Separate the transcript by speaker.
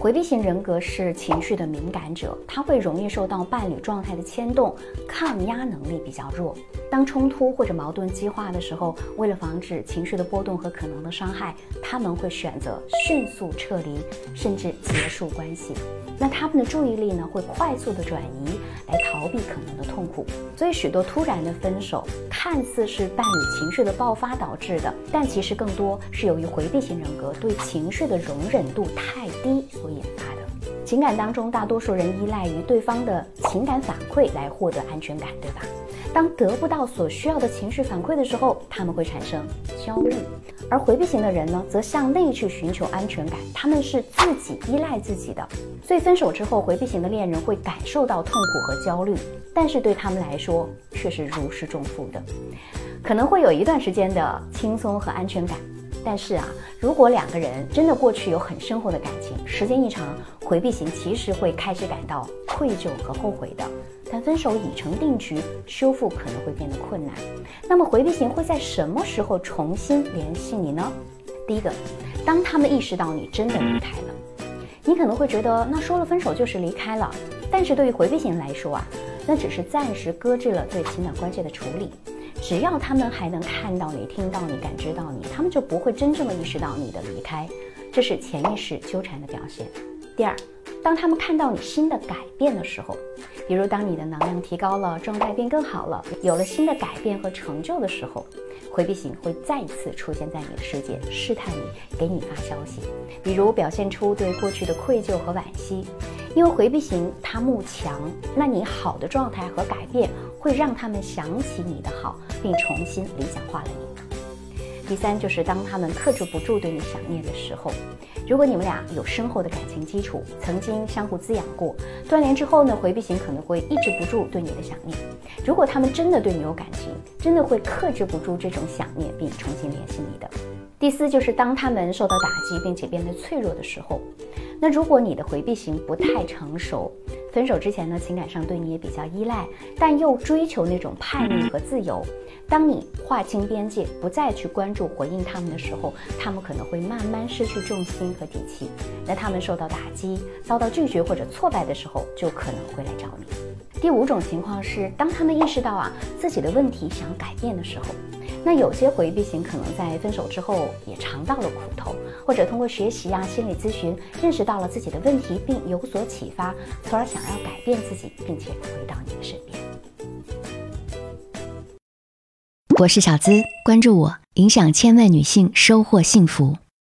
Speaker 1: 回避型人格是情绪的敏感者，他会容易受到伴侣状态的牵动，抗压能力比较弱。当冲突或者矛盾激化的时候，为了防止情绪的波动和可能的伤害，他们会选择迅速撤离，甚至结束关系。那他们的注意力呢，会快速的转移来逃避可能的痛苦。所以，许多突然的分手看似是伴侣情绪的爆发导致的，但其实更多是由于回避型人格对情绪的容忍度太低所。引发的情感当中，大多数人依赖于对方的情感反馈来获得安全感，对吧？当得不到所需要的情绪反馈的时候，他们会产生焦虑。而回避型的人呢，则向内去寻求安全感，他们是自己依赖自己的。所以分手之后，回避型的恋人会感受到痛苦和焦虑，但是对他们来说却是如释重负的，可能会有一段时间的轻松和安全感。但是啊，如果两个人真的过去有很深厚的感情，时间一长，回避型其实会开始感到愧疚和后悔的。但分手已成定局，修复可能会变得困难。那么回避型会在什么时候重新联系你呢？第一个，当他们意识到你真的离开了，你可能会觉得那说了分手就是离开了。但是对于回避型来说啊，那只是暂时搁置了对情感关系的处理。只要他们还能看到你、听到你、感知到你，他们就不会真正的意识到你的离开，这是潜意识纠缠的表现。第二，当他们看到你新的改变的时候，比如当你的能量提高了，状态变更好了，有了新的改变和成就的时候，回避型会再次出现在你的世界，试探你，给你发消息，比如表现出对过去的愧疚和惋惜。因为回避型他慕强，那你好的状态和改变会让他们想起你的好，并重新理想化了你。第三就是当他们克制不住对你想念的时候，如果你们俩有深厚的感情基础，曾经相互滋养过，断联之后呢，回避型可能会抑制不住对你的想念。如果他们真的对你有感情，真的会克制不住这种想念，并重新联系你的。第四就是当他们受到打击并且变得脆弱的时候。那如果你的回避型不太成熟，分手之前呢，情感上对你也比较依赖，但又追求那种叛逆和自由。当你划清边界，不再去关注回应他们的时候，他们可能会慢慢失去重心和底气。那他们受到打击、遭到拒绝或者挫败的时候，就可能会来找你。第五种情况是，当他们意识到啊自己的问题，想改变的时候。那有些回避型可能在分手之后也尝到了苦头，或者通过学习啊、心理咨询，认识到了自己的问题，并有所启发，从而想要改变自己，并且回到你的身边。
Speaker 2: 我是小资，关注我，影响千万女性，收获幸福。